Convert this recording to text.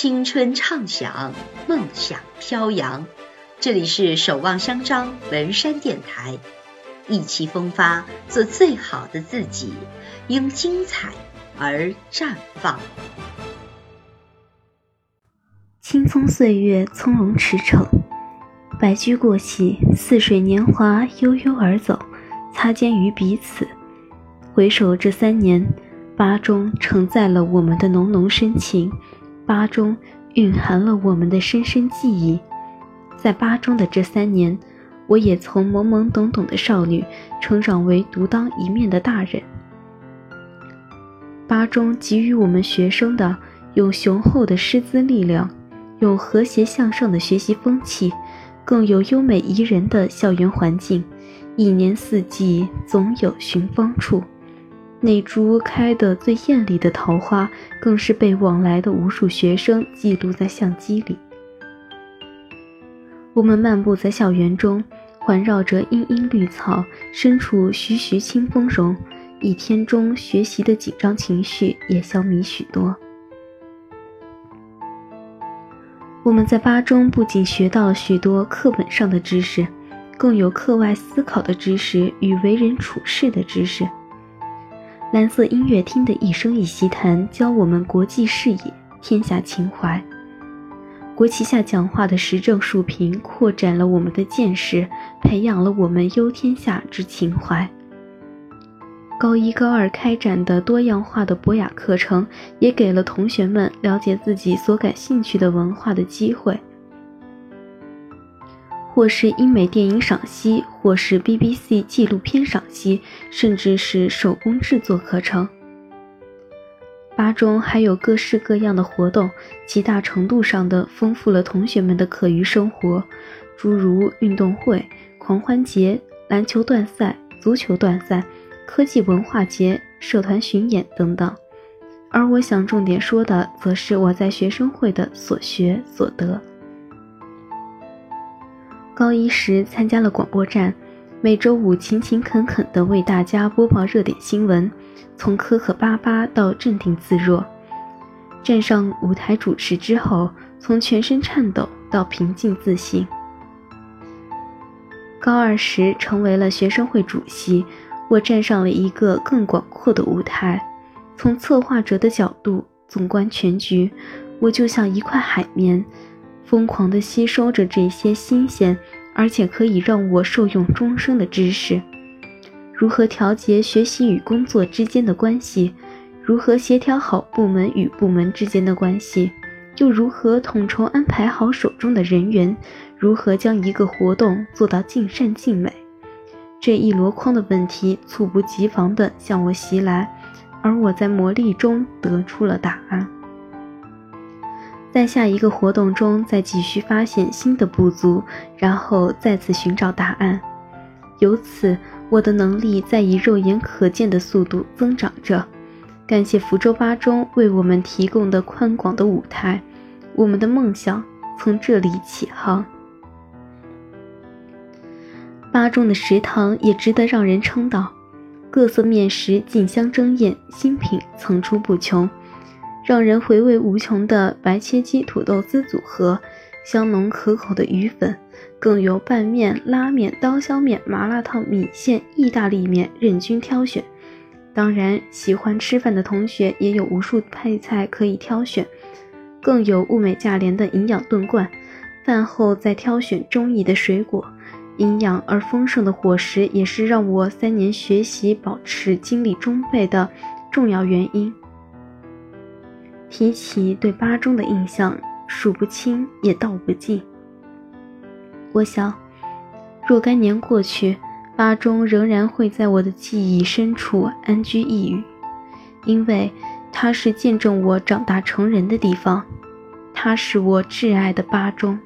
青春畅想，梦想飘扬。这里是守望相张文山电台，意气风发，做最好的自己，因精彩而绽放。青葱岁月，从容驰骋，白驹过隙，似水年华悠悠而走，擦肩于彼此。回首这三年，巴中承载了我们的浓浓深情。八中蕴含了我们的深深记忆，在八中的这三年，我也从懵懵懂懂的少女成长为独当一面的大人。巴中给予我们学生的有雄厚的师资力量，有和谐向上的学习风气，更有优美宜人的校园环境，一年四季总有寻芳处。那株开得最艳丽的桃花，更是被往来的无数学生记录在相机里。我们漫步在校园中，环绕着茵茵绿草，身处徐徐清风中，一天中学习的紧张情绪也消弭许多。我们在八中不仅学到了许多课本上的知识，更有课外思考的知识与为人处事的知识。蓝色音乐厅的一声一席谈，教我们国际视野、天下情怀。国旗下讲话的时政述评，扩展了我们的见识，培养了我们忧天下之情怀。高一、高二开展的多样化的博雅课程，也给了同学们了解自己所感兴趣的文化的机会。或是英美电影赏析，或是 BBC 纪录片赏析，甚至是手工制作课程。八中还有各式各样的活动，极大程度上的丰富了同学们的课余生活，诸如运动会、狂欢节、篮球断赛、足球断赛、科技文化节、社团巡演等等。而我想重点说的，则是我在学生会的所学所得。高一时参加了广播站，每周五勤勤恳恳地为大家播报热点新闻，从磕磕巴巴到镇定自若。站上舞台主持之后，从全身颤抖到平静自信。高二时成为了学生会主席，我站上了一个更广阔的舞台，从策划者的角度纵观全局，我就像一块海绵。疯狂地吸收着这些新鲜，而且可以让我受用终生的知识。如何调节学习与工作之间的关系？如何协调好部门与部门之间的关系？又如何统筹安排好手中的人员？如何将一个活动做到尽善尽美？这一箩筐的问题猝不及防地向我袭来，而我在磨砺中得出了答案。在下一个活动中，再继续发现新的不足，然后再次寻找答案。由此，我的能力在以肉眼可见的速度增长着。感谢福州八中为我们提供的宽广的舞台，我们的梦想从这里起航。八中的食堂也值得让人称道，各色面食竞相争艳，新品层出不穷。让人回味无穷的白切鸡土豆丝组合，香浓可口的鱼粉，更有拌面、拉面、刀削面、麻辣烫、米线、意大利面，任君挑选。当然，喜欢吃饭的同学也有无数配菜可以挑选，更有物美价廉的营养炖罐。饭后再挑选中意的水果，营养而丰盛的伙食也是让我三年学习保持精力充沛的重要原因。提起对巴中的印象，数不清也道不尽。我想，若干年过去，巴中仍然会在我的记忆深处安居一隅，因为它是见证我长大成人的地方，它是我挚爱的巴中。